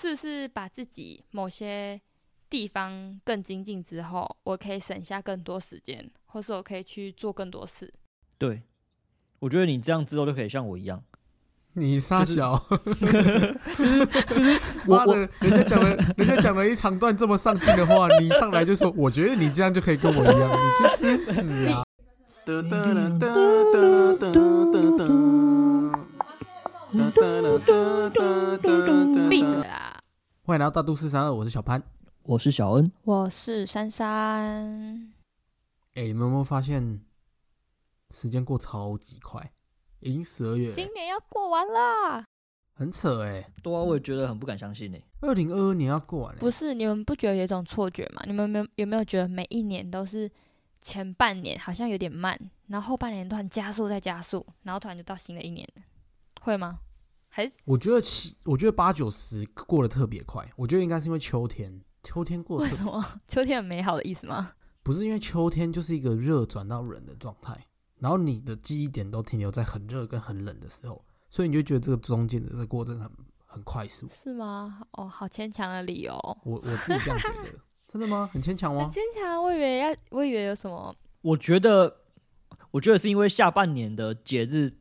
是不是把自己某些地方更精进之后，我可以省下更多时间，或是我可以去做更多事？对，我觉得你这样之后就可以像我一样，你傻就是小，就是我我妈的，人家讲了，人家讲了一长段这么上进的话，你上来就说，我觉得你这样就可以跟我一样，你去吃屎啊！闭嘴啦！欢迎来到大都市三二，我是小潘。我是小恩，我是珊珊，哎、你们有没有发现时间过超级快？已经十二月了，今年要过完啦。很扯哎、对啊，我也觉得很不敢相信呢。二零二二年要过完了、不是你们不觉得有一种错觉吗？你们有没有有没有觉得每一年都是前半年好像有点慢，然后后半年突然加速再加速，然后突然就到新的一年了，会吗？还是我觉得七，我觉得八九十过得特别快。我觉得应该是因为秋天，秋天过得什么 秋天很美好的意思吗？不是因为秋天就是一个热转到冷的状态，然后你的记忆点都停留在很热跟很冷的时候，所以你就觉得这个中间的这个过程很很快速。是吗？哦，好牵强的理由，我我自己这样觉得，真的吗？很牵强吗？很牵强。我以为要，我以为有什么我觉得，我觉得是因为下半年的节日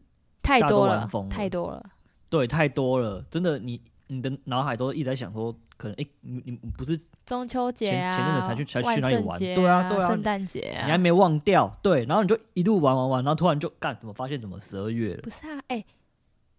太多了太多了。对太多了，真的你你的脑海都一直在想说，可能哎，你你你不是中秋节前啊，前阵子才去才去万哪里玩圣节对啊对啊圣诞节啊，你还没忘掉，对，然后你就一路玩玩玩，然后突然就干，怎么发现怎么十二月了？不是啊？哎、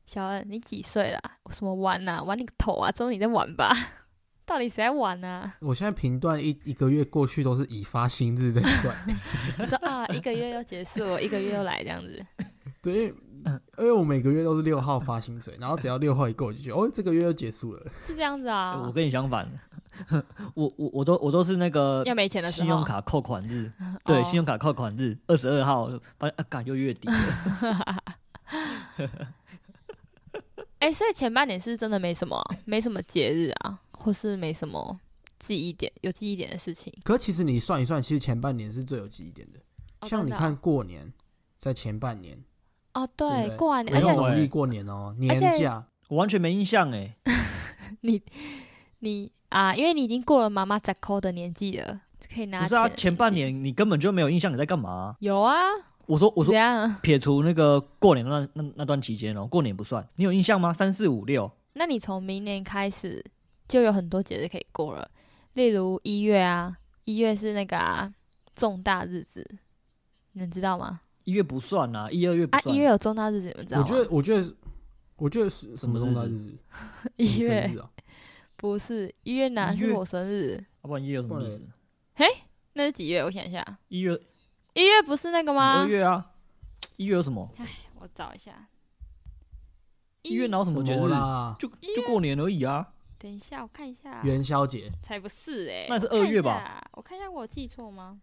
小恩，你几岁了？什么玩呐、玩你个头啊！只有你在玩吧？到底谁在玩呢、我现在评断一一个月过去都是以发薪日在算，你说啊，一个月又结束了，一个月又来这样子，对，因为我每个月都是六号发薪水，然后只要六号一过，我就觉得哦，这个月又结束了。是这样子啊？我跟你相反，我我我都我都是那个要没钱的时候，信用卡扣款日，对，哦信用卡扣款日二十二号，发现啊，干又月底了，哎、所以前半年是是真的没什么啊、没什么节日啊，或是没什么记忆点，有记忆点的事情。可其实你算一算，其实前半年是最有记忆点的。像你看过年，在前半年，哦，对对，对过完年，没而且农历过年哦，年假。我完全没印象 哎。你你啊，因为你已经过了妈妈在扣的年纪了，可以拿不是啊，前半年你根本就没有印象你在干嘛、有啊，我说我说？撇除那个过年那那那段期间哦，过年不算，你有印象吗？三四五六，那你从明年开始就有很多节日可以过了，例如一月啊，一月是那个啊重大日子，你们知道吗？一月不算啊，一二月不啊，算。一月有重大日子，你们知道吗？我觉得，我觉得，我觉得是什么重大日子？一月日啊？不是一月哪一月是我生日？要不然一月有什么日子？那是几月？我想一下，一月、一月不是那个吗二？月啊，一月有什么？我找一下。一月哪有什么节日？啦？就就过年而已啊。等一下，我看一下。元宵节。才不是哎、那是我看一二月吧下？我看一下，我有记错吗？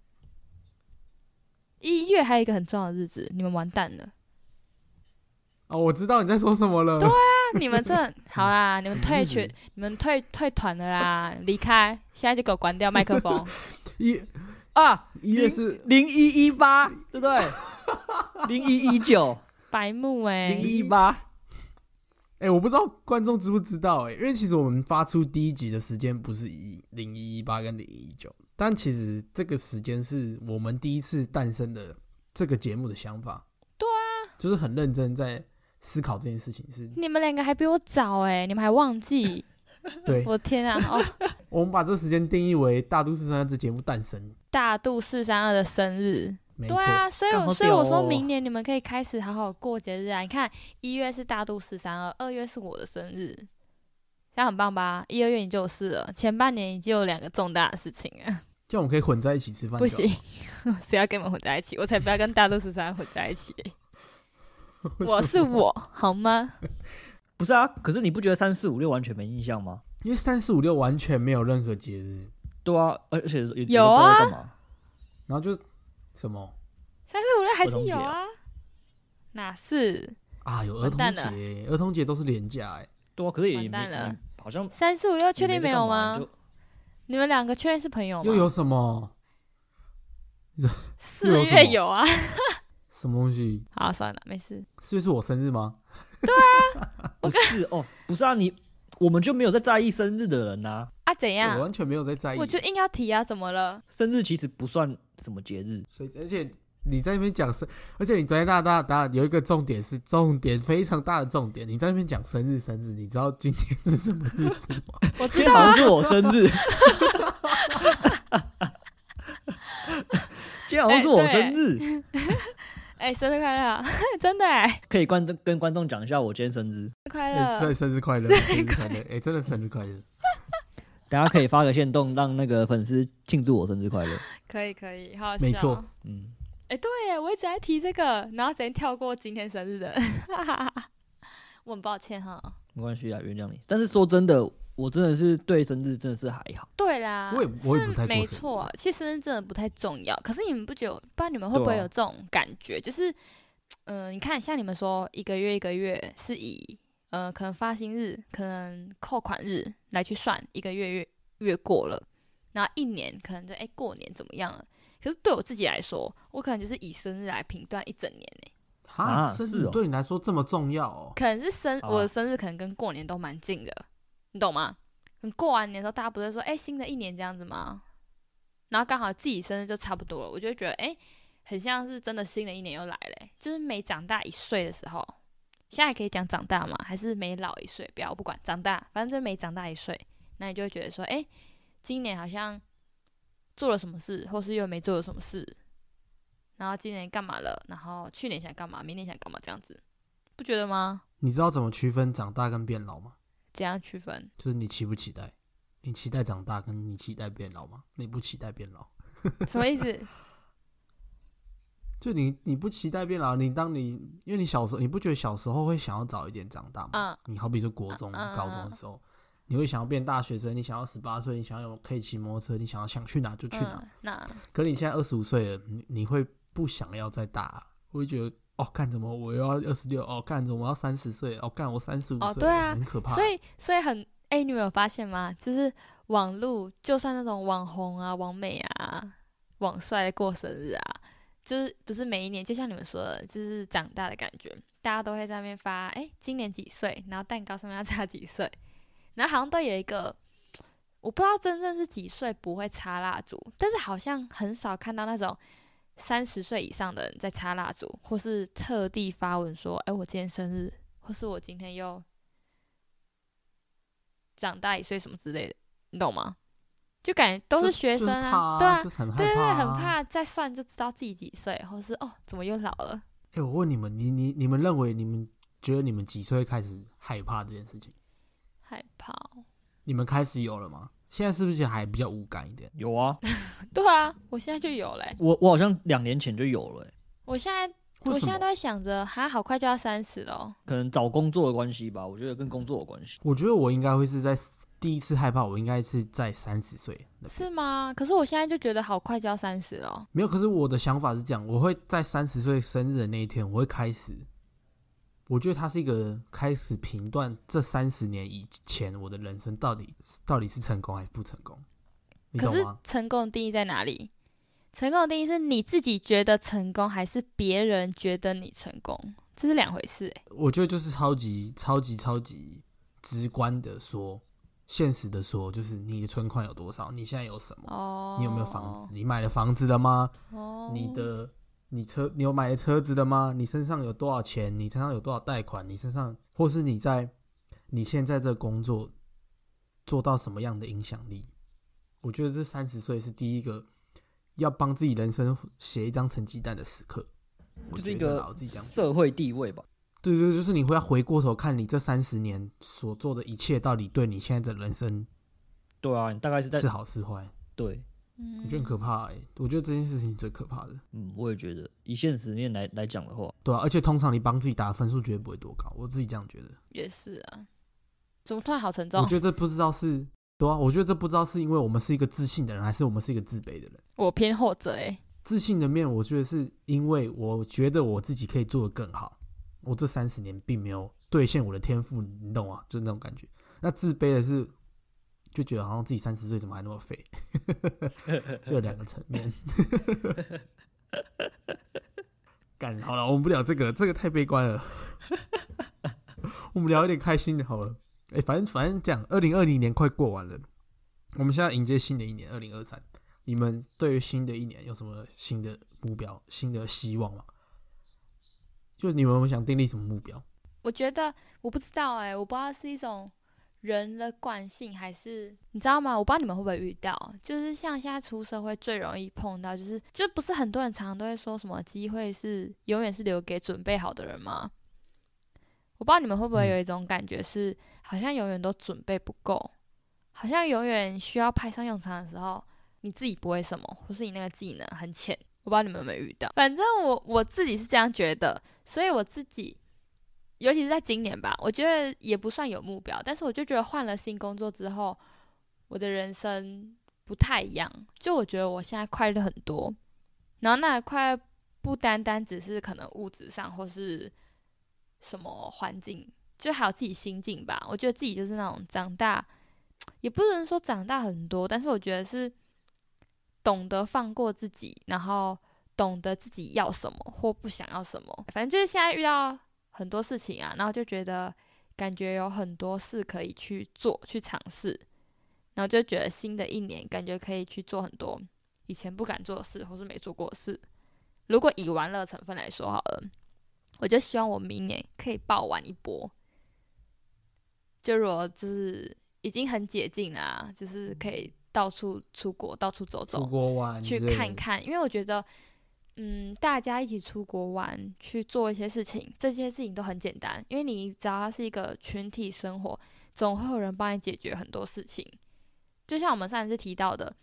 一月还有一个很重要的日子，你们完蛋了。哦，我知道你在说什么了。对啊你们这 好啦，你们退群，你们退退团了啦，离开，现在就给我关掉麦克风。一啊，一月是零一一八，对不对？零一一九，白木哎、零一一八，哎、我不知道观众知不知道哎、因为其实我们发出第一集的时间不是一零一一八跟零一一九，但其实这个时间是我们第一次诞生的这个节目的想法。对啊，就是很认真在思考这件事情是。你们两个还比我早哎、你们还忘记？对，我天啊！哦，我们把这个时间定义为《大都市三二》这节目诞生，大肚四三二的生日，没错。对啊，所以所以我说明年你们可以开始好好过节日啊！你看一月是大肚四三二，二月是我的生日，这样很棒吧？一、二月你就有事了，前半年已经有两个重大的事情啊，这样我们可以混在一起吃饭。不行，，谁要跟你们混在一起？我才不要跟大肚十三二混在一起、我是我，好吗？不是啊？可是你不觉得三四五六完全没印象吗？因为三四五六完全没有任何节日，对啊，而而且有都不知道啊？然后就什么三四五六还是有啊，哪是啊，有儿童节，儿童节都是廉价哎。对啊，可是也完没蛋了没好像三四五六？确定没有吗？就你们两个确定是朋友吗？又有什么四月有啊。什么东西？好，算了，没事。四月是我生日吗？对啊 不是哦，不是啊，你我们就没有在在意生日的人呐、啊，怎我样？完全没有在在意。我就硬要提啊，怎么了？生日其实不算什么节日，所以而且你在那边讲生，而且你昨天大大大有一个重点是重点非常大的重点，你在那边讲生日生日，你知道今天是什么日子吗？我知道啊今天好像，是我生日，今天好像是我生日，哎、生日快乐！真的哎、可以观众跟观众讲一下我今天生日，快乐生乐！生日快乐，生日快乐！哎、真的生日快乐！大家可以发个线动，让那个粉丝庆祝我生日快乐。可以可以，好好没错。嗯，哎、对耶，我一直在提这个，然后直接跳过今天生日的，我很抱歉哈。没关系啊，原谅你。但是说真的，我真的是对生日真的是还好。对啦，我也我也不太是没错，其实生日真的不太重要。可是你们不觉得？不知道你们会不会有这种感觉？就是，嗯、你看，像你们说一个月一个月是以呃可能发薪日、可能扣款日来去算一个月月月过了，然后一年可能就哎、过年怎么样了？可是对我自己来说，我可能就是以生日来评断一整年呢、哈，啊生是哦日对你来说这么重要哦？可能是生、啊我的生日可能跟过年都蛮近的，你懂吗？你过完年的时候，大家不是说哎、新的一年这样子吗？然后刚好自己生日就差不多了，我就会觉得哎、很像是真的新的一年又来了欸、就是每长大一岁的时候，现在可以讲长大吗？还是每老一岁？不要我不管，长大反正就是每长大一岁，那你就会觉得说哎、今年好像做了什么事，或是又没做了什么事，然后今年干嘛了？然后去年想干嘛？明年想干嘛？这样子，不觉得吗？你知道怎么区分长大跟变老吗？怎样区分？就是你期不期待？你期待长大，跟你期待变老吗？你不期待变老，什么意思？就你你不期待变老，你当你因为你小时候你不觉得小时候会想要早一点长大吗？嗯你好比说国中、高中的时候，你会想要变大学生，你想要十八岁，你想要有可以骑摩托车，你想要想去哪就去哪。嗯，那可你现在二十五岁了，你你会不想要再大？我会觉得哦，干怎么我又要二十六？哦，干怎么我要三十岁？哦，干我三十五岁了，哦对啊很可怕。所以所以很哎、你们有发现吗？就是网路，就算那种网红啊、网美啊、网帅过生日啊，就是不是每一年，就像你们说的，就是长大的感觉，大家都会在那边发，哎、今年几岁，然后蛋糕上面要插几岁，然后好像都有一个。我不知道真正是几岁不会插蜡烛，但是好像很少看到那种三十岁以上的人在插蜡烛，或是特地发文说：“哎、我今天生日，或是我今天又长大一岁什么之类的，你懂吗？就感觉都是学生啊，对啊，对对很。怕再算就知道自己几岁，或是哦怎么又老了？哎、我问你们，你你你们认为你们觉得你们几岁开始害怕这件事情？害怕哦。你们开始有了吗？现在是不是还比较无感一点？有啊，对啊，我现在就有嘞、我我好像两年前就有了欸、我现在？我现在都在想着，还，好快就要三十了。可能找工作的关系吧，我觉得跟工作有关系。我觉得我应该会是在第一次害怕，我应该是在三十岁是吗？可是我现在就觉得好快就要三十了。没有。可是我的想法是这样，我会在三十岁生日的那一天，我会开始。我觉得它是一个开始评断这三十年以前我的人生到底到底是成功还是不成功，你可是？成功的定义在哪里？成功的定义是你自己觉得成功，还是别人觉得你成功？这是两回事、欸。我觉得就是超级超级超级直观的说，现实的说，就是你的存款有多少，你现在有什么，哦，你有没有房子，？你买了房子了吗？哦，你的你车你有买车子的吗？你身上有多少钱？你身上有多少贷款？你身上或是你在你现在这工作做到什么样的影响力？我觉得这三十岁是第一个要帮自己人生写一张成绩单的时刻，就是一个社会地位吧。对对，对就是你会要回过头看你这三十年所做的一切，到底对你现在的人生对啊，你大概是在是好是坏？对，嗯，我觉得很可怕哎、我觉得这件事情是最可怕的。嗯，我也觉得以现实面来来讲的话，对啊，而且通常你帮自己打的分数绝对不会多高，我自己这样觉得。也是啊。怎么突然好沉重我？觉得这不知道是对啊，我觉得这不知道是因为我们是一个自信的人，还是我们是一个自卑的人。我偏后者哎、自信的面，我觉得是因为我觉得我自己可以做得更好，我这三十年并没有兑现我的天赋，你懂吗？就是那种感觉。那自卑的是，就觉得好像自己三十岁怎么还那么肥，就有两个层面。干好了，我们不聊这个，这个太悲观了。我们聊一点开心的好了。哎、反正反正讲，二零二零年快过完了，我们现在迎接新的一年，二零二三。你们对于新的一年有什么新的目标、新的希望吗？就你们有想订立什么目标？我觉得我不知道哎、我不知道是一种人的惯性，还是你知道吗？我不知道你们会不会遇到，就是像现在出社会最容易碰到，就是就不是很多人常常都会说什么机会是永远是留给准备好的人吗？我不知道你们会不会嗯有一种感觉是，好像永远都准备不够，好像永远需要派上用场的时候，你自己不会什么，或是你那个技能很浅。我不知道你们有没有遇到，反正我我自己是这样觉得，所以我自己尤其是在今年吧，我觉得也不算有目标，但是我就觉得换了新工作之后，我的人生不太一样。就我觉得我现在快乐很多，然后那快不单单只是可能物质上或是什么环境，就还有自己心境吧。我觉得自己就是那种长大，也不能说长大很多，但是我觉得是懂得放过自己，然后懂得自己要什么或不想要什么。反正就是现在遇到很多事情啊，然后就觉得感觉有很多事可以去做、去尝试，然后就觉得新的一年感觉可以去做很多以前不敢做的事或是没做过的事。如果以玩乐成分来说好了，我就希望我明年可以爆玩一波。就如果就是已经很解禁啦、啊就是可以到处出国、到处走走出，国玩去看看，因为我觉得，嗯，大家一起出国玩，去做一些事情，这些事情都很简单，因为你只要是一个群体生活，总会有人帮你解决很多事情。就像我们上次提到的，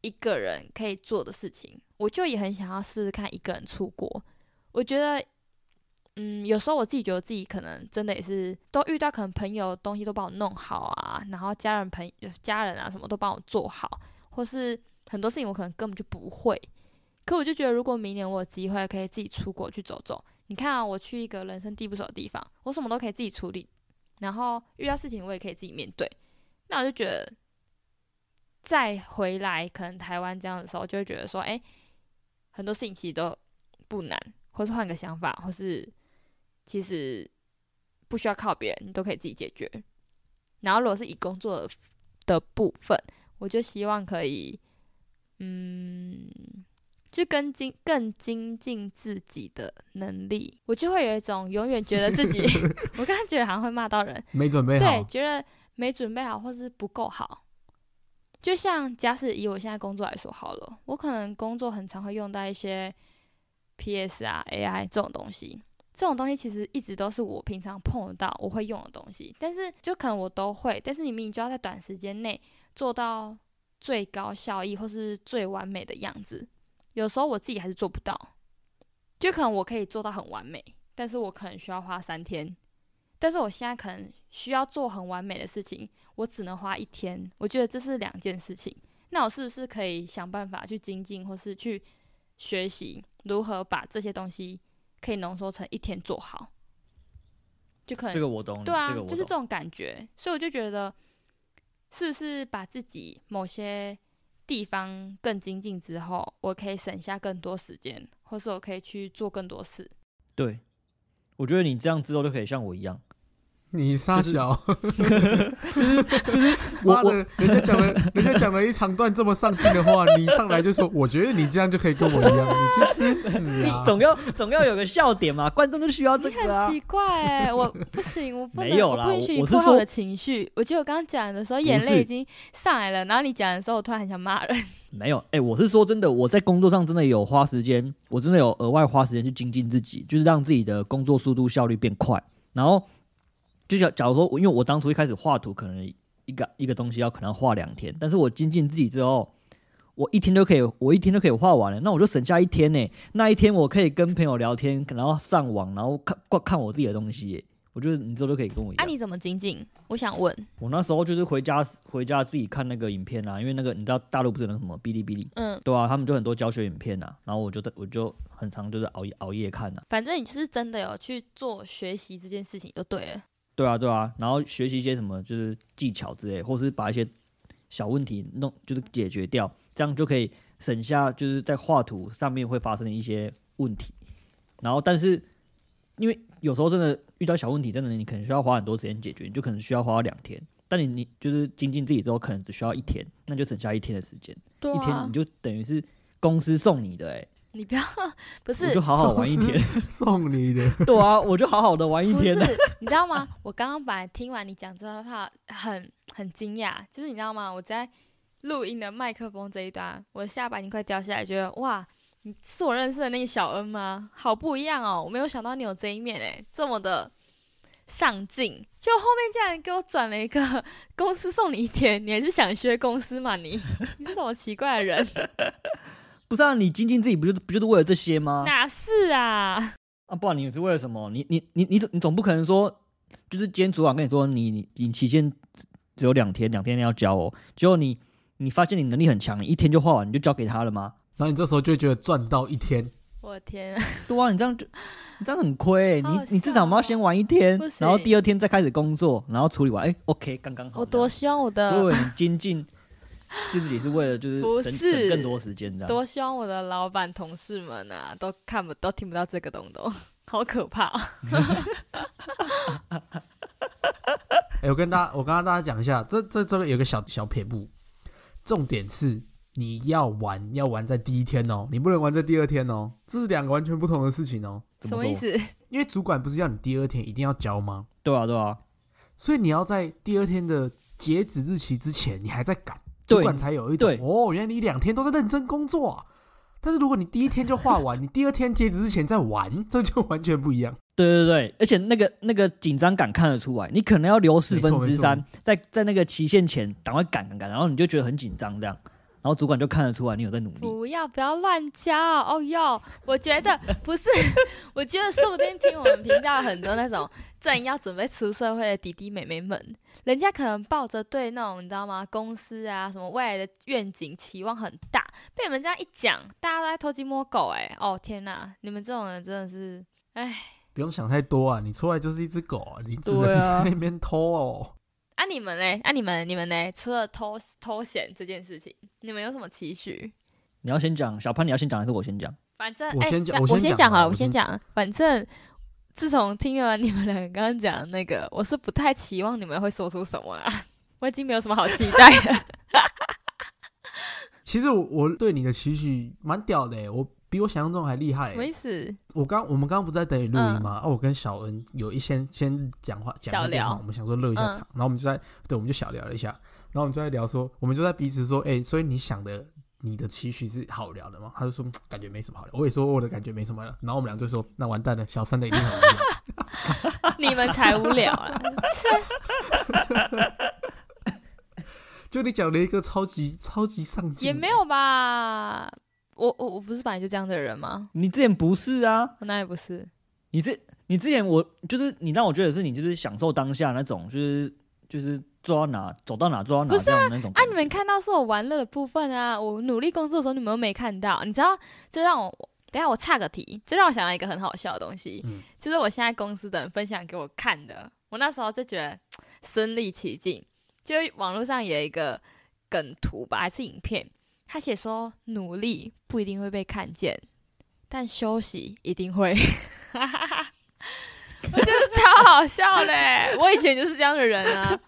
一个人可以做的事情，我就也很想要试试看一个人出国。我觉得，嗯，有时候我自己觉得自己可能真的也是都遇到可能朋友东西都帮我弄好啊，然后家人朋友家人啊什么都帮我做好，或是很多事情我可能根本就不会。可我就觉得，如果明年我有机会可以自己出国去走走，你看啊，我去一个人生地不熟的地方，我什么都可以自己处理，然后遇到事情我也可以自己面对，那我就觉得再回来可能台湾这样的时候，就会觉得说，哎、很多事情其实都不难，或是换个想法，或是其实不需要靠别人，你都可以自己解决。然后如果是以工作的部分，我就希望可以，嗯，就更精更精进自己的能力，我就会有一种永远觉得自己，我刚刚觉得好像会骂到人，没准备。好对，觉得没准备好或是不够好。就像假使以我现在工作来说好了，我可能工作很常会用到一些 PS 啊、AI 这种东西，这种东西其实一直都是我平常碰得到、我会用的东西，但是就可能我都会，但是你明明就要在短时间内做到最高效益或是最完美的样子，有时候我自己还是做不到。就可能我可以做到很完美，但是我可能需要花三天，但是我现在可能需要做很完美的事情，我只能花一天。我觉得这是两件事情。那我是不是可以想办法去精进，或是去学习如何把这些东西可以浓缩成一天做好？就可能这个我懂，对啊，就是这种感觉，所以我就觉得，是不是把自己某些地方更精进之后，我可以省下更多时间，或是我可以去做更多事。对，我觉得你这样之后就可以像我一样，你傻就是小，我我的，人家讲了，人家讲了一长段这么上进的话，你上来就说，我觉得你这样就可以跟我一样，你去吃屎啊！总要总要有个笑点嘛，观众就需要这你个啊很。奇怪哎、我 不行，我不能，我不允许你我的情绪。我记得我刚刚讲的时候，眼泪已经上来了，然后你讲的时候，我突然很想骂人。没有，哎、我是说真的，我在工作上真的有花时间，我真的有额外花时间去精进自己，就是让自己的工作速度效率变快。然后，就假假如说，因为我当初一开始画图，可能一个一个东西要可能要画两天，但是我精进自己之后，我一天就可以，我一天就可以画完了，那我就省下一天呢。那一天我可以跟朋友聊天，然后上网，然后看看看我自己的东西耶。我觉得你之后就可以跟我一啊，样。你怎么精进？我想问，我那时候就是回家回家自己看那个影片啊，因为那个你知道大陆不是有那个什么哔哩哔哩，嗯，对啊，他们就很多教学影片啊、然后我就在我就很常就是熬夜熬夜看呐、反正你就是真的有去做学习这件事情就对了。对啊对啊，然后学习一些什么就是技巧之类，或是把一些小问题弄就是解决掉，这样就可以省下就是在画图上面会发生的一些问题。然后但是因为有时候真的遇到小问题，真的你可能需要花很多时间解决，你就可能需要花两天。但你你就是精进自己之后，可能只需要一天，那就省下一天的时间，对一天啊你，就等于是公司送你的、欸，你不要不我是就好好玩一天。送你的，对啊，我就好好的玩一不天。是，你知道吗？我刚刚本来听完你讲这段话，很很惊讶，就是你知道吗？我在录音的麦克风这一端，我的下巴已经快掉下来，觉得哇，你是我认识的那个小恩吗？好不一样哦！我没有想到你有这一面诶，这么的上进。就后面竟然给我转了一个公司送你一天，你还是想学公司嘛？你 你是什么奇怪的人？不是啊，你精进自己不就不就是为了这些吗？哪是啊？啊，不然你是为了什么？你你你你总你总不可能说，就是今天主管跟你说你你你期限只有两天，两天内要交哦，结果你你发现你能力很强，你一天就画完，你就交给他了吗？然后你这时候就会觉得赚到一天，我的天啊！对啊，你这样就你这样很亏、好好你你至少要先玩一天，然后第二天再开始工作，然后处理完，哎、o k 刚刚好。我多希望我的如果你精进，就是你是为了就是省省更多时间这样。多希望我的老板同事们啊，都看不都听不到这个东东，好可怕、哦！哎、我跟大家，我刚刚大家讲一下，这这这个有个小小撇步，重点是你要玩，要玩在第一天哦，你不能玩在第二天哦，这是两个完全不同的事情哦。怎什么意？思？因为主管不是要你第二天一定要交吗？对啊，对啊，所以你要在第二天的截止日期之前，你还在赶，对主管才有一种对哦，原来你两天都在认真工作啊。但是如果你第一天就画完，你第二天截止之前再玩，这就完全不一样。对对对，而且那个那个紧张感看得出来，你可能要留四分之三，在在那个期限前赶快赶赶赶，然后你就觉得很紧张这样，然后主管就看得出来你有在努力。不要不要乱教哦哟！我觉得不是，我觉得说不定听我们频道很多那种正要准备出社会的弟弟妹妹们，人家可能抱着对那种你知道吗，公司啊什么未来的愿景期望很大，被你们这样一讲，大家都在偷鸡摸狗哎、哦天哪，你们这种人真的是，哎。不用想太多啊，你出来就是一只狗啊，你只能对啊在那边偷哦。啊，你们嘞？啊，你们你们嘞？除了偷偷闲这件事情，你们有什么期许？你要先讲，小潘你要先讲还是我先讲？反正哎，我先讲那我我先讲好了，我先先讲。反正自从听了你们两个刚刚讲的那个，我是不太期望你们会说出什么啦。我已经没有什么好期待了。其实我我对你的期许蛮屌的欸，我比我想象中还厉害什么意欸。思？我刚我们刚刚不是在等你录音吗？哦，我跟小恩有一先先讲话讲一下小聊我们想说热一下嗯场，然后我们就在对我们就小聊了一下，然后我们就在聊说，我们就在彼此说，哎，所以你想的你的期许是好聊的吗？他就说嗯感觉没什么好聊，我也说我的感觉没什么了，然后我们俩就说那完蛋了，小三的一定很无聊。你们才无聊啊！就你讲了一个超级超级上进，也没有吧？我我我不是本来就这样的人吗？你之前不是啊？我哪里不是？你这你之前我就是你让我觉得是你就是享受当下那种，就是就是做到哪走到哪做到哪不是这样的那种啊，你们看到是我玩乐的部分啊，我努力工作的时候你们又没看到，你知道？这让我等下我岔个题，这让我想到一个很好笑的东西，嗯就是我现在公司的人分享给我看的，我那时候就觉得身临其境，就网络上有一个梗图吧，还是影片，他写说努力不一定会被看见，但休息一定会。我觉得超好笑的欸，我以前就是这样的人啊，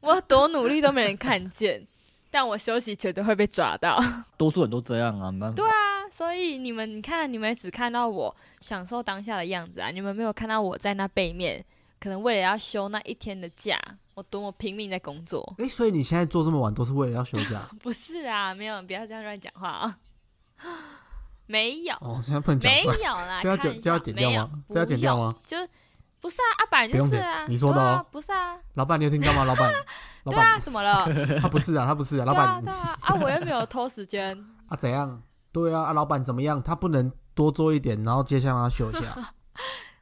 我多努力都没人看见，但我休息绝对会被抓到。多数人都这样啊，没办法。对啊，所以你们你看，你们只看到我享受当下的样子啊，你们没有看到我在那背面，可能为了要休那一天的假，我多么拼命在工作。哎，所以你现在做这么晚都是为了要休假 不是啊，没有，不要这样乱讲话啊。没有，哦？现在不能讲没，有啦，这要剪这要剪掉吗？这要剪掉？吗？就不是啊，阿板就是啊，你说的哦，不是啊，老板，你有听到吗？老板，老对啊，怎么了？他不是啊，他不是啊，老板对啊，啊，我又没有偷时间。啊怎样？对啊，啊老板怎么样？他不能多做一点，然后接下来让他休一下。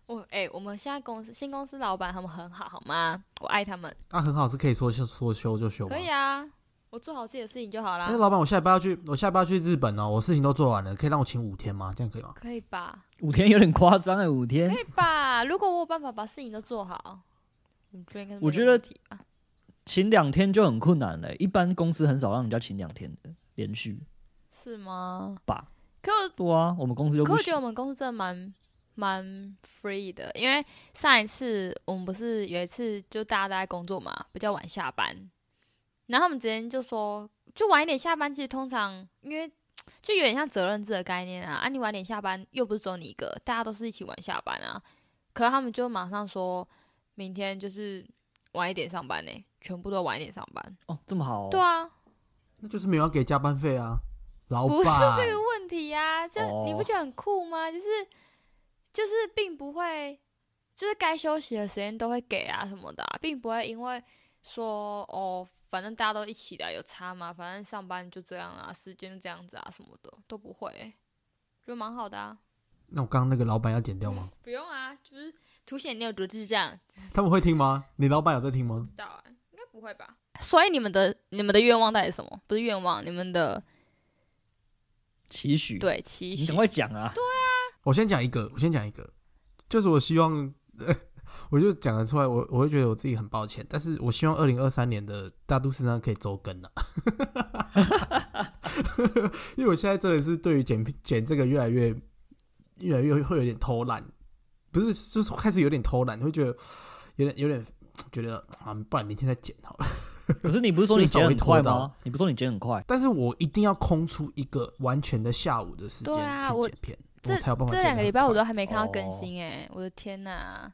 我哎、我们现在公司新公司老板他们很好，好吗？我爱他们，那很好，是可以说休说休就休可？以啊，我做好自己的事情就好啦哎，。老板，我下礼拜要去，我下礼拜要去日本哦，我事情都做完了，可以让我请五天吗？这样可以吗？可以吧？五天有点夸张哎，五天可以吧？如果我有办法把事情都做好，我觉得请两天就很困难了。一般公司很少让人家请两天的连续是吗？吧？可我对啊，我们公司就可我觉得。我们公司真的蛮蛮 free 的，因为上一次我们不是有一次就大家都在工作嘛，比较晚下班，然后他们直接就说，就晚一点下班，其实通常因为就有点像责任制的概念啊，啊，你晚点下班又不是只有你一个，大家都是一起晚下班啊，可是他们就马上说明天就是晚一点上班呢、全部都晚一点上班，哦，这么好、哦。对啊，那就是没有要给加班费啊，老板。不是这个问题呀、这你不哦。觉得很酷吗？就是就是并不会，就是该休息的时间都会给啊什么的啊、并不会因为说哦，反正大家都一起的，有差嘛？反正上班就这样啊，时间就这样子啊，什么的都不会、觉得蛮好的啊。那我刚刚那个老板要剪掉吗？不用啊，就是凸显你有多智障，他们会听吗？你老板有在听吗？知道啊，应该不会吧？所以你们的你们的愿望到底是什么？不是愿望，你们的期许，对期许你赶。快讲啊！我先讲一个，我先讲一个，就是我希望，我就讲得出来，我我会觉得我自己很抱歉，但是我希望二零二三年的大都市上可以周更啊，因为我现在真的是对于剪剪这个越来越越来越会有点偷懒，不是就是开始有点偷懒，会觉得有点有点觉得啊，不然明天再剪好了。可是你不是说你剪很快吗？你不是说你剪很快？但是我一定要空出一个完全的下午的时间对啊我去剪片，这才有办法这两个礼拜我都快还没看到更哦新哎、我的天哪！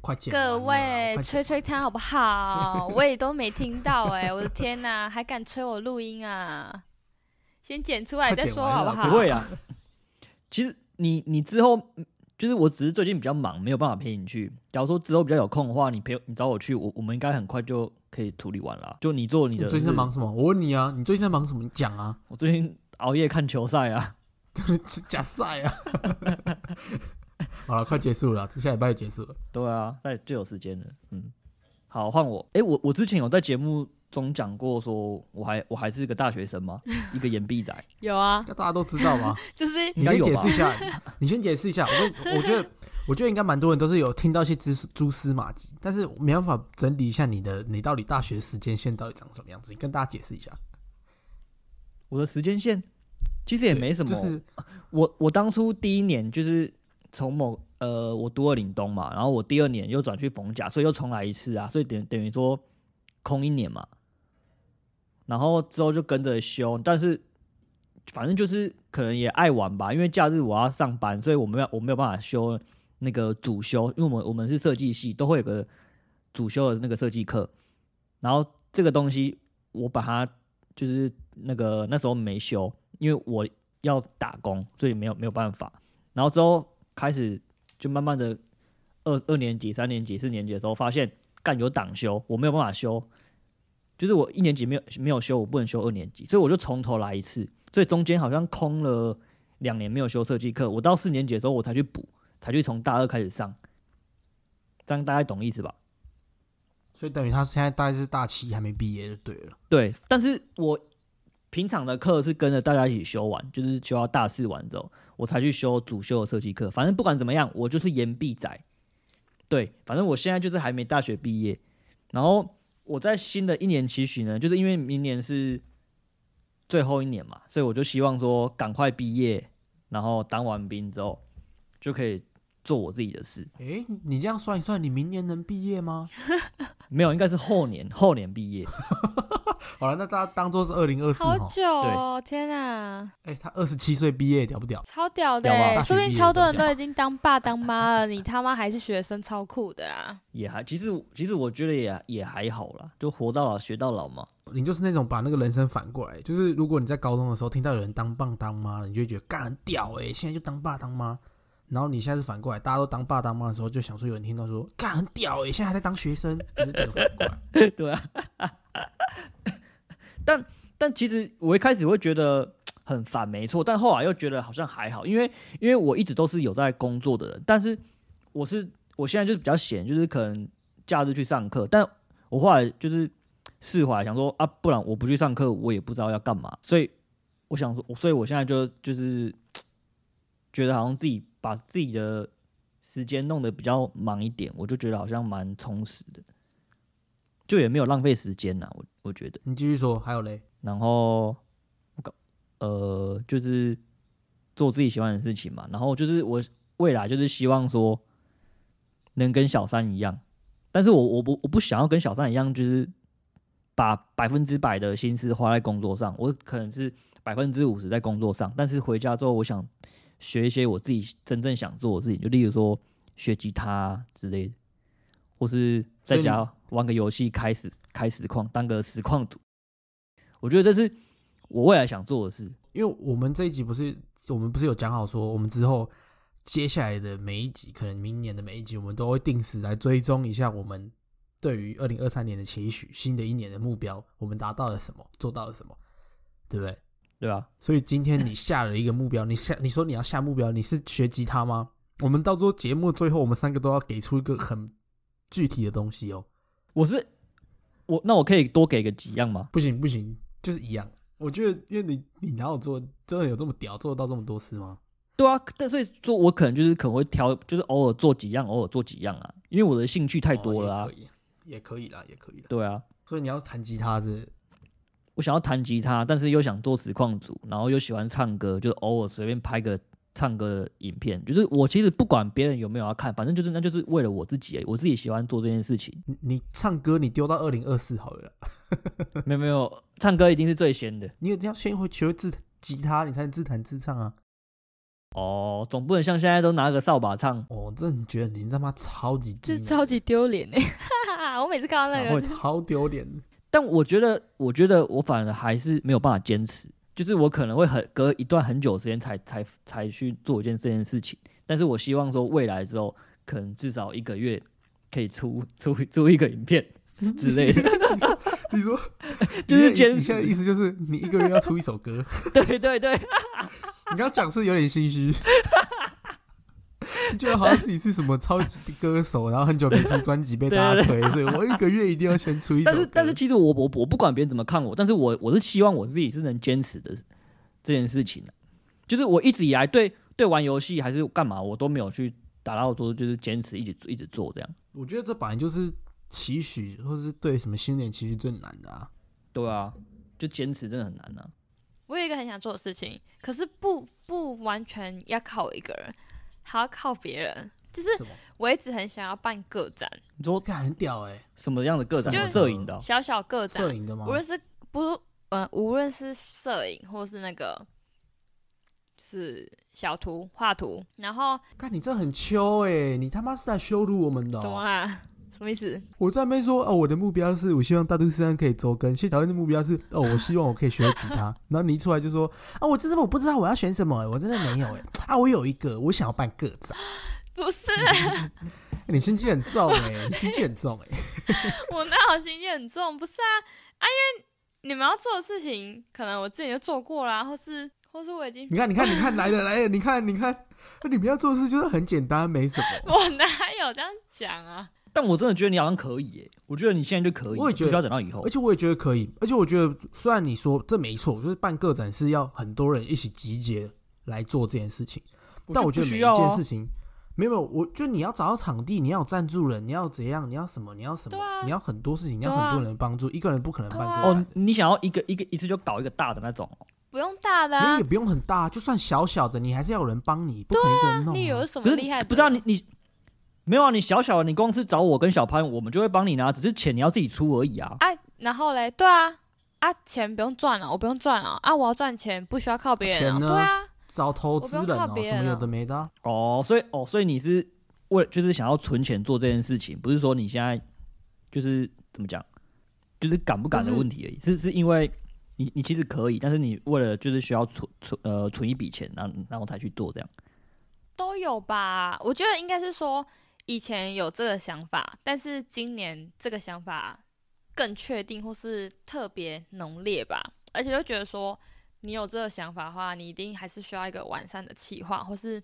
快各位快剪吹吹他好不好？我也都没听到哎、我的天哪，还敢催我录音啊？先剪出来再说好不好？不会啊。其实你你之后，嗯就是我只是最近比较忙，没有办法陪你去。假如说之后比较有空的话，你陪你找我去，我我们应该很快就可以处理完了啊。就你做你的你最近在忙什么？我问你啊，你最近在忙什么？你讲啊，我最近熬夜看球赛啊。是 假赛啊。好了，快结束了，下礼拜就结束了。对啊，那就有时间了。嗯，好，换我。诶，我我之前有在节目中讲过，说我还我还是个大学生吗？一个岩壁仔。有啊，那大家都知道吗？就是你先解释一下，你先解释一下。我觉得，我觉得应该蛮多人都是有听到一些蛛蛛丝马迹，但是没办法整理一下你的你到底大学时间线到底长什么样子，你跟大家解释一下。我的时间线其实也没什么。就是我我当初第一年就是从某呃，我读了岭东嘛，然后我第二年又转去逢甲，所以又重来一次啊，所以等等于说空一年嘛。然后之后就跟着修，但是反正就是可能也爱玩吧，因为假日我要上班，所以我没有我没有办法修那个主修，因为我们我们是设计系，都会有个主修的那个设计课。然后这个东西我把它就是那个那时候没修，因为我要打工，所以没有没有办法。然后之后开始就慢慢的二二年级、三年级、四年级的时候，发现干有党修，我没有办法修，就是我一年级没有没有修，我不能修二年级，所以我就从头来一次。所以中间好像空了两年没有修设计课，我到四年级的时候我才去补，才去从大二开始上。这样大概懂意思吧？所以等于他现在大概是大七还没毕业就对了。对，但是我平常的课是跟着大家一起修完，就是修到大四完之后，我才去修主修的设计课。反正不管怎么样，我就是延毕仔。对，反正我现在就是还没大学毕业，然后我在新的一年期许呢，就是因为明年是最后一年嘛，所以我就希望说赶快毕业，然后当完兵之后就可以做我自己的事。诶，你这样算一算，你明年能毕业吗？没有，应该是后年，后年毕业。好了，那大家当做是二零二四。好久哦，天哪，哎、他二十七岁毕业，屌不屌？超屌的说不定超多人都已经当爸当妈了，你他妈还是学生，超酷的啦！也还，其实其实我觉得也也还好啦，就活到老学到老嘛。你就是那种把那个人生反过来，就是如果你在高中的时候听到有人当爸当妈了，你就会觉得干很屌哎、现在就当爸当妈。然后你现在是反过来，大家都当爸当妈的时候，就想说有人听到说干很屌哎、现在还在当学生，就是这个反过来。对啊，但但其实我一开始会觉得很烦，没错，但后来又觉得好像还好，因为因为我一直都是有在工作的人，但是我是我现在就是比较闲，就是可能假日去上课，但我后来就是释怀，想说啊，不然我不去上课，我也不知道要干嘛，所以我想说，所以我现在就就是觉得好像自己把自己的时间弄得比较忙一点，我就觉得好像蛮充实的。就也没有浪费时间呐，我我觉得。你继续说，还有嘞，然后我搞呃，就是做自己喜欢的事情嘛。然后就是我未来就是希望说能跟小三一样，但是我我不我不想要跟小三一样，就是把百分之百的心思花在工作上，我可能是百分之五十在工作上，但是回家之后，我想学一些我自己真正想做的事情，就例如说学吉他之类的，或是在家玩个游戏，开始开实况，当个实况组。我觉得这是我未来想做的事。因为我们这一集不是我们不是有讲好说，我们之后接下来的每一集，可能明年的每一集，我们都会定时来追踪一下我们对于二零二三年的期许，新的一年的目标，我们达到了什么，做到了什么，对不对？对吧？所以今天你下了一个目标，你下你说你要下目标，你是学吉他吗？我们到时候节目最后，我们三个都要给出一个很具体的东西哦。我是我，那我可以多给个几样吗？不行不行，就是一样。我觉得，因为你你哪有做真的有这么屌，做得到这么多事吗？对啊，但所以说我可能就是可能会挑，就是偶尔做几样，偶尔做几样啊，因为我的兴趣太多了啊。哦也可以，也可以啦，也可以啦。对啊，所以你要弹吉他是我想要弹吉他，但是又想做实况组，然后又喜欢唱歌，就偶尔随便拍个唱歌的影片。就是我其实不管别人有没有要看，反正就是那就是为了我自己而已，我自己喜欢做这件事情。你你唱歌，你丢到二零二四好了啦。没有没有，唱歌一定是最先的你一定要先会学会自吉他，你才能自弹自唱啊。哦，总不能像现在都拿个扫把唱。哦我真的觉得你他妈超级这超级丢脸哎！哈哈哈我每次看到那个，会超丢脸的。但我觉得，我觉得我反而还是没有办法坚持，就是我可能会很隔一段很久时间才才才去做一件这件事情。但是我希望说未来之后，可能至少一个月可以出出出一个影片之类的。你说 就是坚持你现在意思就是你一个月要出一首歌，对对对，你刚刚讲是有点心虚，你 觉得好像自己是什么超级歌手，然后很久没出专辑被大家吹，所以我一个月一定要先出一首。但是但是其实我我我不管别人怎么看我，但是我我是希望我自己是能坚持的这件事情的。就是我一直以来对对玩游戏还是干嘛，我都没有去达到说就是坚持一直一直做这样。我觉得这本来就是期许，或是对什么新年期许最难的啊。对啊，就坚持真的很难啊。我有一个很想做的事情，可是不不完全要靠我一个人，还要靠别人。就是？我一直很想要办个展，你说看很屌哎、什么样的个展？就是摄影的哦、小小个展，摄影的吗无？论是不呃，无论是摄影或是那个是小图画图，然后看你这很秋哎、你他妈是在羞辱我们的、怎么哦！啦？什么意思？我在那边说哦，我的目标是我希望大都市安可以周更，谢小燕的目标是哦，我希望我可以学吉他。然后你一出来就说啊，我真的我不知道我要选什么、欸，我真的没有哎、啊，我有一个，我想要办个展。不是，欸你心机很重哎、你心机很重哎、我哪有心机很重？不是啊啊，因为你们要做的事情，可能我自己就做过啦，或是或是我已经你看，你看，你看，来了来了，你看，你看，那你们要做的事就是很简单，没什么。我哪有这样讲啊？但我真的觉得你好像可以耶，我觉得你现在就可以，我也觉得不需要等到以后而。且我也觉得可以，而且我觉得虽然你说这没错，就是办个展是要很多人一起集结来做这件事情，但我觉得每一件事情。没有，没有，我就你要找到场地，你要有赞助人，你要怎样，你要什么，你要什么，啊你要很多事情，你要很多人帮助，一个人不可能办个啊哦，，你想要一个一个一次就搞一个大的那种哦，不用大的也，不用很大，就算小小的，你还是要有人帮你，不可能一个人弄、啊。你有什可是么厉害的？不知道你你没有啊？你小小的，你公司找我跟小潘，我们就会帮你拿，只是钱你要自己出而已啊。啊，然后嘞，对啊，啊，钱不用赚了，我不用赚了啊，我要赚钱，不需要靠别人啊，钱呢对啊，找投资人哦、什么有别人啊的没的啊、哦，所以哦，所以你是为就是想要存钱做这件事情，不是说你现在就是怎么讲，就是敢不敢的就是问题而已，是是因为你你其实可以，但是你为了就是需要存存呃存一笔钱，然后然后才去做这样。都有吧。我觉得应该是说以前有这个想法，但是今年这个想法更确定或是特别浓烈吧，而且就觉得说你有这个想法的话，你一定还是需要一个完善的企划，或是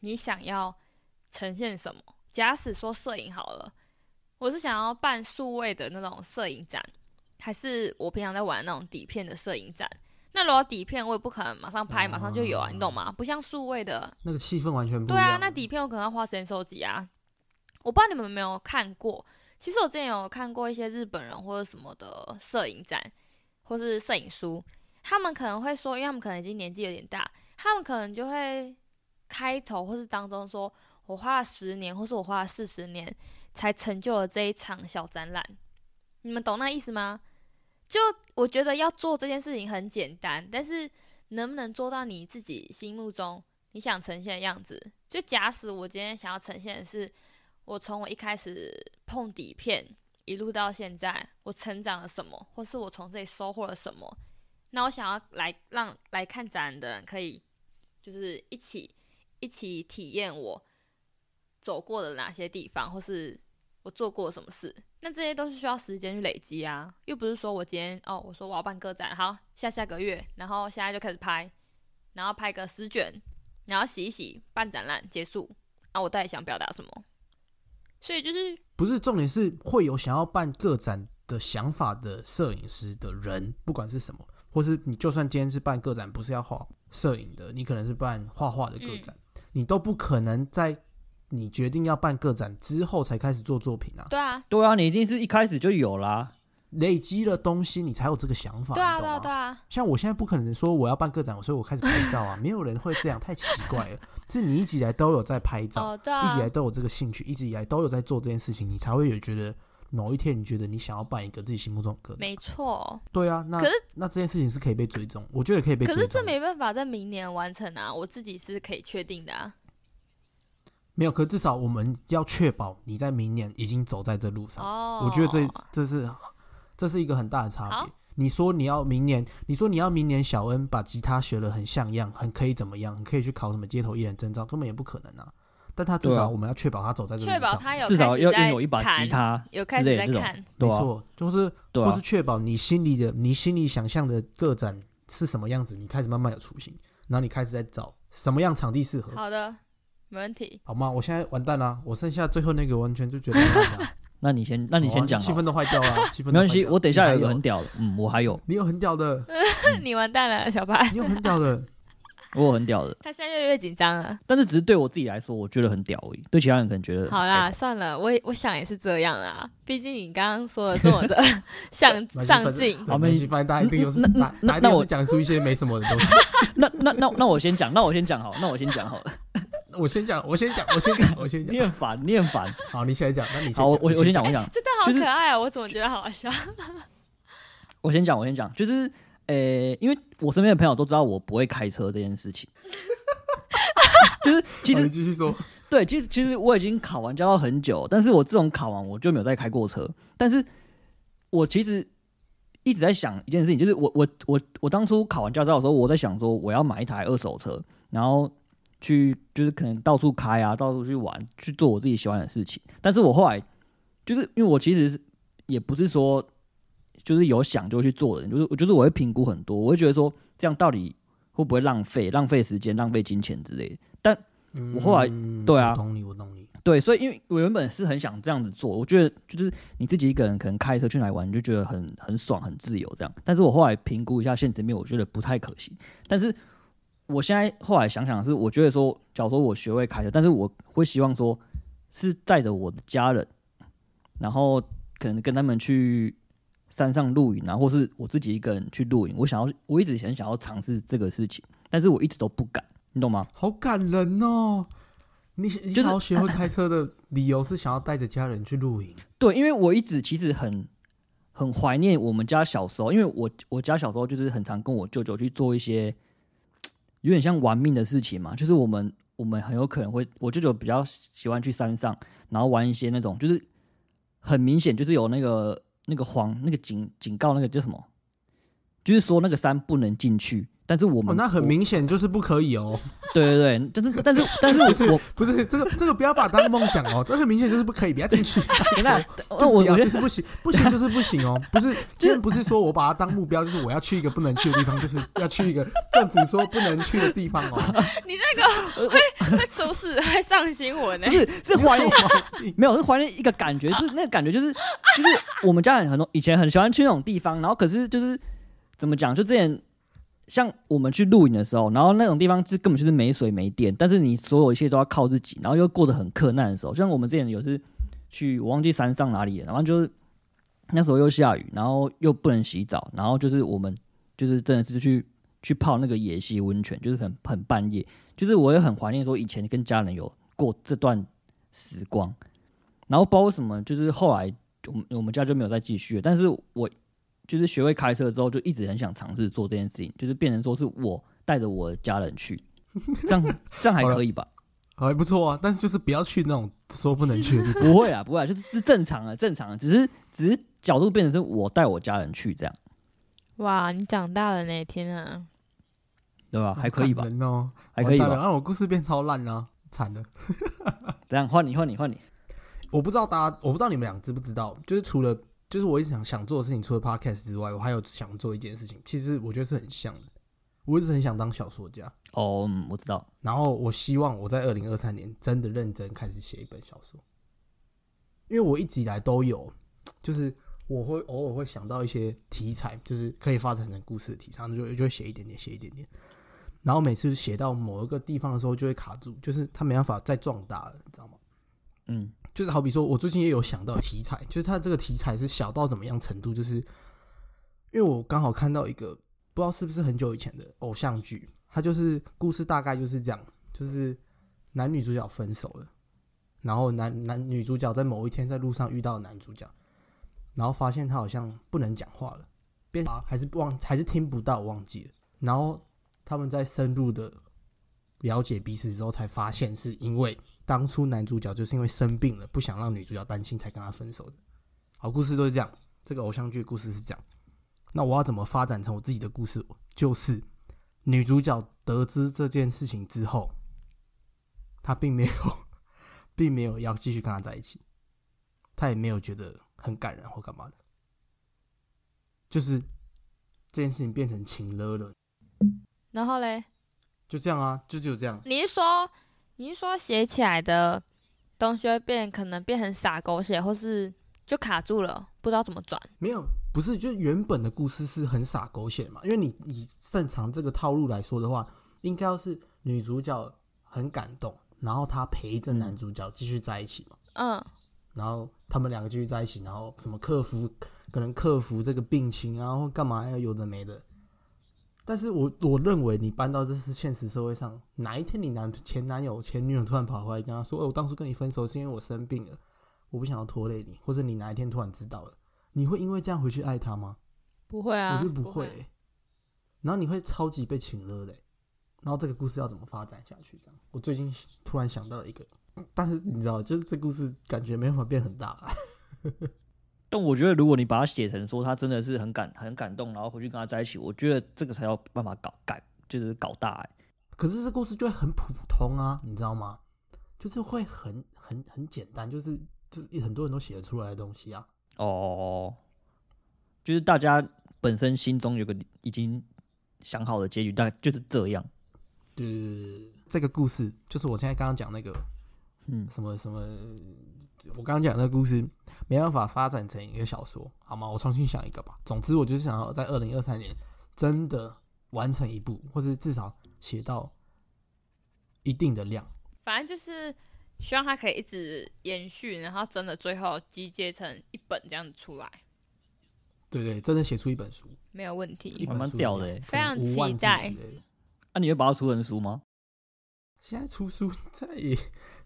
你想要呈现什么。假使说摄影好了，我是想要办数位的那种摄影展，还是我平常在玩那种底片的摄影展？那如果底片，我也不可能马上拍，马上就有啊，你懂吗？不像数位的，那个气氛完全不一样。对啊，那底片我可能要花时间收集啊。我不知道你们有没有看过，其实我之前有看过一些日本人或者什么的摄影展，或是摄影书，他们可能会说，因为他们可能已经年纪有点大，他们可能就会开头或是当中说，我花了十年，或是我花了四十年，才成就了这一场小展览。你们懂那意思吗？就我觉得要做这件事情很简单，但是能不能做到你自己心目中你想呈现的样子？就假使我今天想要呈现的是，我从我一开始碰底片一路到现在，我成长了什么，或是我从这里收获了什么，那我想要来让来看展的人可以就是一起一起体验我走过的哪些地方，或是我做过什么事。那这些都是需要时间去累积啊，又不是说我今天哦，我说我要办个展，好，下下个月，然后现在就开始拍，然后拍个十卷，然后洗一洗，办展览结束，啊，我到底想表达什么？所以就是不是重点是会有想要办个展的想法的摄影师的人，不管是什么，或是你就算今天是办个展，不是要画摄影的，你可能是办画画的个展，你都不可能在。你决定要办个展之后才开始做作品啊？对啊，对啊，你一定是一开始就有啦，累积了东西，你才有这个想法。对啊，对啊，对啊。像我现在不可能说我要办个展，所以我开始拍照啊，没有人会这样，太奇怪了。是你一直以来都有在拍照，对啊，一直以来都有这个兴趣，一直以来都有在做这件事情，你才会有觉得某一天你觉得你想要办一个自己心目中的个展。没错。对啊，那可是那这件事情是可以被追踪，我觉得可以被。可是这没办法在明年完成啊，我自己是可以确定的啊。没有，可至少我们要确保你在明年已经走在这路上。哦，我觉得这这是这是一个很大的差别。你说你要明年，你说你要明年小恩把吉他学的很像样，很可以怎么样？可以去考什么街头艺人证照？根本也不可能啊！但他至少我们要确保他走在这个上，确保他有至少要拥有一把吉他，有开始在看。没错，就是或是确保你心里的你心里想象的个展是什么样子，你开始慢慢有雏形，然后你开始在找什么样场地适合。好的。没问题，好吗？我现在完蛋了，我剩下最后那个完全就觉得那你先，那你先讲，气氛都坏掉了，气氛没关系，我等一下有一个很屌的，嗯，我还有，你有很屌的，你完蛋了，小白，你有很屌的，我有很屌的，他现在越来越紧张了，但是只是对我自己来说，我觉得很屌而已，对其他人可能觉得好啦，算了，我我想也是这样啦，毕竟你刚刚说的这么的上上进，好，没关系，反正大家一定有是那那那我讲出一些没什么的东西，那那那那我先讲，那我先讲好，那我先讲好了。我先讲，我先讲，我先讲，我先讲。你很烦，你很烦。好，你先讲，那你好，我我先讲，我讲。这段好可爱啊，我怎么觉得好笑？我先讲，我先讲，就是呃，因为我身边的朋友都知道我不会开车这件事情。就是其实继续说，对，其实其实我已经考完驾照很久，但是我自从考完我就没有再开过车。但是我其实一直在想一件事情，就是我我我我当初考完驾照的时候，我在想说我要买一台二手车，然后。去就是可能到处开啊，到处去玩，去做我自己喜欢的事情。但是我后来就是因为我其实也不是说就是有想就去做的人，就是我就是我会评估很多，我会觉得说这样到底会不会浪费、浪费时间、浪费金钱之类的。但我后来对啊，懂你，我懂你。对，所以因为我原本是很想这样子做，我觉得就是你自己一个人可能开车去哪玩，你就觉得很很爽、很自由这样。但是我后来评估一下现实面，我觉得不太可行。但是我现在后来想想是，我觉得说，假如说我学会开车，但是我会希望说，是带着我的家人，然后可能跟他们去山上露营啊，或是我自己一个人去露营。我想要，我一直很想要尝试这个事情，但是我一直都不敢，你懂吗？好感人哦！你你想要学会开车的理由是想要带着家人去露营？对，因为我一直其实很很怀念我们家小时候，因为我我家小时候就是很常跟我舅舅去做一些。有点像玩命的事情嘛，就是我们我们很有可能会，我舅舅比较喜欢去山上，然后玩一些那种，就是很明显就是有那个那个黄那个警警告那个叫什么，就是说那个山不能进去。但是我们那很明显就是不可以哦。对对对，但是但是 但是我不是这个这个不要把它当梦想哦，这很明显就是不可以，不要进去。那我我觉得是不行，不行就是不行哦。不是今天不是说我把它当目标，就是我要去一个不能去的地方，就是要去一个政府说不能去的地方哦。你那个会会出事，会上新闻呢？是是怀念，没有是怀念一个感觉，就是那个感觉就是就是我们家很很多以前很喜欢去那种地方，然后可是就是怎么讲，就之前。像我们去露营的时候，然后那种地方是根本就是没水没电，但是你所有一切都要靠自己，然后又过得很困难的时候，像我们之前有次去，我忘记山上哪里了，然后就是那时候又下雨，然后又不能洗澡，然后就是我们就是真的是去去泡那个野溪温泉，就是很很半夜，就是我也很怀念说以前跟家人有过这段时光。然后包括什么，就是后来我们我们家就没有再继续了，但是我就是学会开车之后，就一直很想尝试做这件事情，就是变成说是我带着我的家人去，这样这样还可以吧？还不错啊，但是就是不要去那种说不能去的地方。不会啊，不会啊，就是是正常的，正常的，只是只是角度变成是我带我家人去这样，哇，你长大了那天啊！对吧？还可以吧？人哦，还可以吧？完蛋了让我故事变超烂了，惨了。这样换你换你换你，我不知道大家，我不知道你们俩知不知道，就是除了就是我一直想想做的事情，除了 podcast 之外，我还有想做一件事情，其实我觉得是很像的。我一直很想当小说家，哦，嗯我知道，然后我希望我在二零二三年真的认真开始写一本小说，因为我一直以来都有，就是我会偶尔会想到一些题材，就是可以发展成故事的题材，就就会写一点点，写一点点，然后每次写到某一个地方的时候就会卡住，就是它没办法再壮大了，你知道吗？嗯就是好比说，我最近也有想到题材，就是它这个题材是小到怎么样程度，就是因为我刚好看到一个不知道是不是很久以前的偶像剧，它就是故事大概就是这样，就是男女主角分手了，然后男男女主角在某一天在路上遇到男主角，然后发现他好像不能讲话了，变啊还是忘还是听不到，忘记了，然后他们在深入的了解彼此之后，才发现是因为当初男主角就是因为生病了，不想让女主角担心，才跟他分手的。好，故事都是这样，这个偶像剧故事是这样。那我要怎么发展成我自己的故事？就是女主角得知这件事情之后，她并没有，并没有要继续跟他在一起，她也没有觉得很感人或干嘛的，就是这件事情变成情了了，然后嘞，就这样啊，就只有这样。你是说你是说写起来的东西会变，可能变成傻狗血，或是就卡住了，不知道怎么转？没有，不是，就原本的故事是很洒狗血嘛。因为你以正常这个套路来说的话，应该要是女主角很感动，然后她陪着男主角继续在一起嘛，嗯，然后他们两个继续在一起，然后什么克服可能克服这个病情啊，或干嘛要有的没的。但是我我认为你搬到这是现实社会上，哪一天你男前男友前女友突然跑回来跟他说：“哦，我当初跟你分手是因为我生病了，我不想要拖累你。”或者你哪一天突然知道了，你会因为这样回去爱他吗？不会啊，我就不会、欸。然后你会超级被请了嘞、然后这个故事要怎么发展下去？这样，我最近突然想到了一个，但是你知道，就是这故事感觉没办法变很大了。但我觉得如果你把它写成说他真的是很感很感动，然后回去跟他在一起，我觉得这个才有办法搞改，就是搞大、欸。可是这故事就会很普通啊，你知道吗？就是会很很很简单，就是就是很多人都写得出来的东西啊。哦，就是大家本身心中有个已经想好的结局，大概就是这样。对对对对对，这个故事就是我现在刚刚讲那个嗯，什么什么，我刚刚讲那个故事没办法发展成一个小说，好吗？我重新想一个吧。总之，我就是想要在二零二三年真的完成一部，或是至少写到一定的量。反正就是希望它可以一直延续，然后真的最后集结成一本这样子出来，对对，真的写出一本书，没有问一题。本蛮屌的欸非常可能5万字期待那、啊你会把它出成书吗？现在出书在也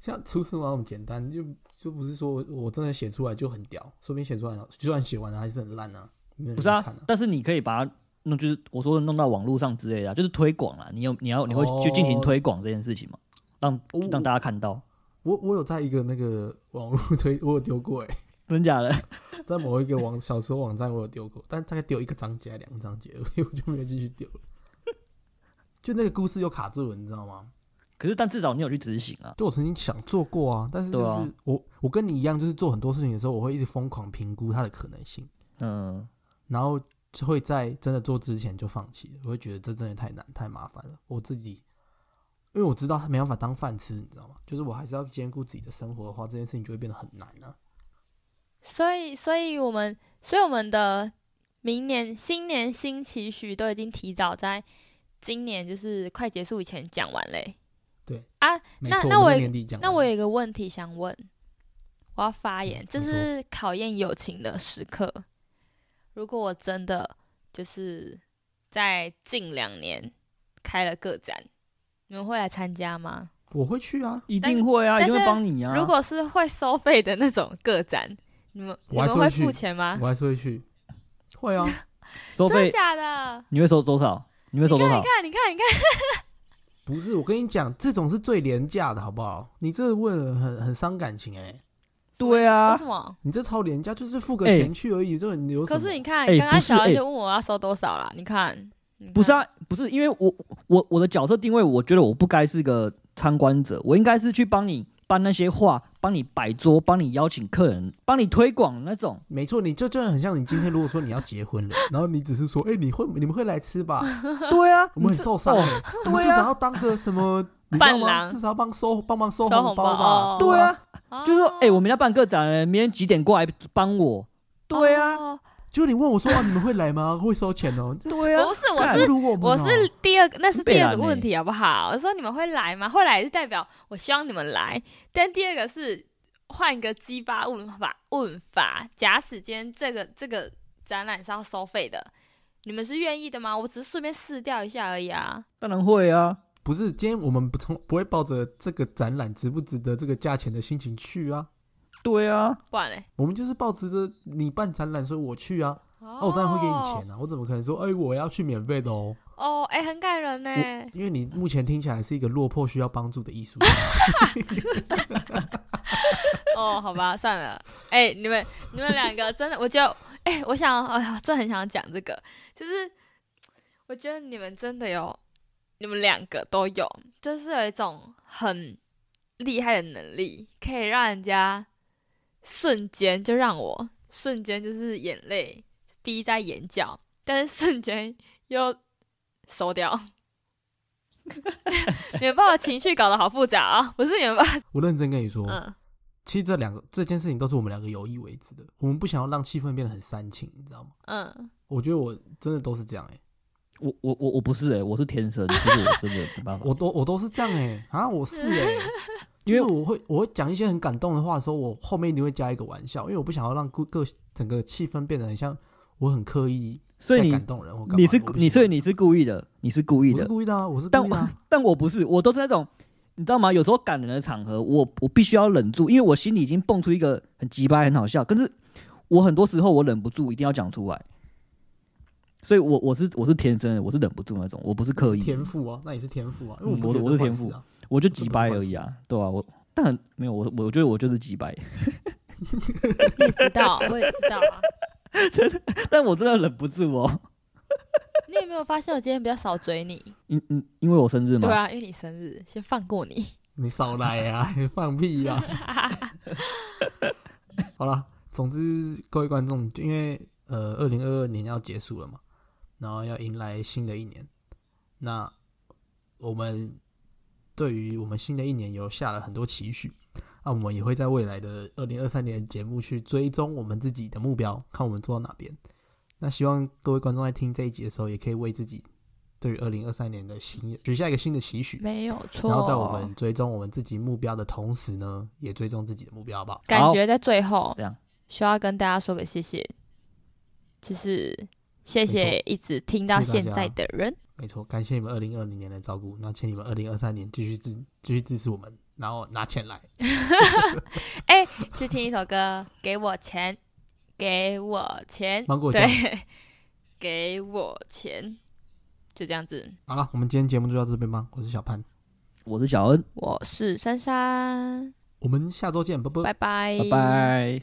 像出书嘛那么简单，就就不是说我我真的写出来就很屌，说不定写出来就算写完了还是很烂啊。没有人不是啊但是你可以把它弄，就是我说的弄到网络上之类的啊、就是推广啊。你有你要你会去进行哦推广这件事情吗？让让大家看到，我我有在一个那个网络推，我有丢过哎、真假的？在某一个网小说网站我有丢过，但大概丢一个章节两个章节而已，我就没有继续丢了。就那个故事又卡住了，你知道吗？可是但至少你有去执行啊。就我曾经想做过啊，但是就是我、我跟你一样，就是做很多事情的时候，我会一直疯狂评估它的可能性，嗯，然后就会在真的做之前就放弃。我会觉得这真的太难太麻烦了，我自己因为我知道他没办法当饭吃，你知道吗？就是我还是要兼顾自己的生活的话，这件事情就会变得很难啊。所以，所以我们，所以我们的明年新年新期许都已经提早在今年就是快结束以前讲完嘞。对啊，那那我那我有一个问题想问，我要发言，这是考验友情的时刻。如果我真的就是在近两年开了个展，你们会来参加吗？我会去啊，一定会啊，一定会但是帮你啊。如果是会收费的那种个展，你们你们会我还是会付钱吗？我还是会去。会啊，收费真的假的？你会收多少？你会收多少你看，你？看，你看，你看，不是我跟你讲，这种是最廉价的，好不好？你这问了很很伤感情哎、对啊为什么？你这超廉价，就是付个哎钱去而已，这个你有？可是你看，哎刚刚小恩就问我要收多少啦，你看，你看，不是啊，不是，因为我我我的角色定位，我觉得我不该是个参观者，我应该是去帮你搬那些画，帮你摆桌，帮你邀请客人，帮你推广那种。没错，你就真的很像你今天如果说你要结婚了，然后你只是说，哎、你会你们会来吃吧？对啊，我们很受伤、哦欸，我们至对啊少要当个什么？伴郎至少要帮收帮忙收收红包吧哦？对啊，就是说，哎、哦我们要办个展了，明天几点过来帮我？对啊，哦就你问我说啊，你们会来吗？会收钱哦、对啊不，是，我是我是第二个，那是第二个问题，好不好？我说你们会来吗？会来是代表我希望你们来，但第二个是换一个鸡巴问法问法。假使今天这个这个展览是要收费的，你们是愿意的吗？我只是顺便试掉一下而已啊。当然会啊。不是，今天我们不从不会抱着这个展览值不值得这个价钱的心情去啊，对啊，不然嘞，我们就是抱持着你办展览，所以我去啊，哦那、我当然会给你钱啊，我怎么可能说，哎、我要去免费的哦？哦，哎、很感人呢。因为你目前听起来是一个落魄需要帮助的艺术家，哦，好吧，算了。哎、你们你们两个真的，我觉得，哎、我想，哎呀，真的很想讲这个，就是我觉得你们真的有，你们两个都有，就是有一种很厉害的能力，可以让人家瞬间就让我瞬间就是眼泪滴在眼角，但是瞬间又收掉。你们把我情绪搞得好复杂啊！不是你们把，我认真跟你说，嗯，其实这两个这件事情都是我们两个有意为之的，我们不想要让气氛变得很煽情，你知道吗？嗯，我觉得我真的都是这样哎、我我我我不是哎、我是天生，就是我真的没办法。我都我都是这样哎、啊，我是哎、因为我会我会讲一些很感动的话的时候，我后面一定会加一个玩笑，因为我不想要让各个整个气氛变得很像我很刻意在所以你你是你所以你是故意的，你是故意的我是，故意的啊，我是但故意的、啊。但我不是，我都是那种，你知道吗？有时候感人的场合，我我必须要忍住，因为我心里已经蹦出一个很鸡巴、很好笑，可是我很多时候我忍不住，一定要讲出来。所以我我是我是天生的，我是忍不住那种，我不是刻意，天赋啊，那也是天赋啊，因为嗯我我是天赋。我就几百而已啊，对吧、我但很没有我我觉得我就是几百，你也知道，我也知道啊。但我真的忍不住哦。你有没有发现我今天比较少追你？因因因为我生日嘛，对啊，因为你生日，先放过你。你少来呀、你放屁呀、好了，总之各位观众，因为呃，二零二二年要结束了嘛，然后要迎来新的一年，那我们对于我们新的一年有下了很多期许，那我们也会在未来的二零二三年的节目去追踪我们自己的目标，看我们做到哪边。那希望各位观众在听这一集的时候，也可以为自己对于二零二三年的新许下一个新的期许。没有错。然后在我们追踪我们自己目标的同时呢，也追踪自己的目标，好不好？感觉在最后这样需要跟大家说个谢谢，就是谢谢一直听到现在的人。没错，感谢你们二零二零年的照顾，那请你们二零二三年继续支继续支持我们，然后拿钱来。哎、去听一首歌，给我钱，给我钱，芒果酱对，给我钱，就这样子。好了，我们今天节目就到这边吧。我是小潘，我是小恩，我是珊珊，我们下周见，拜拜。拜拜，拜拜。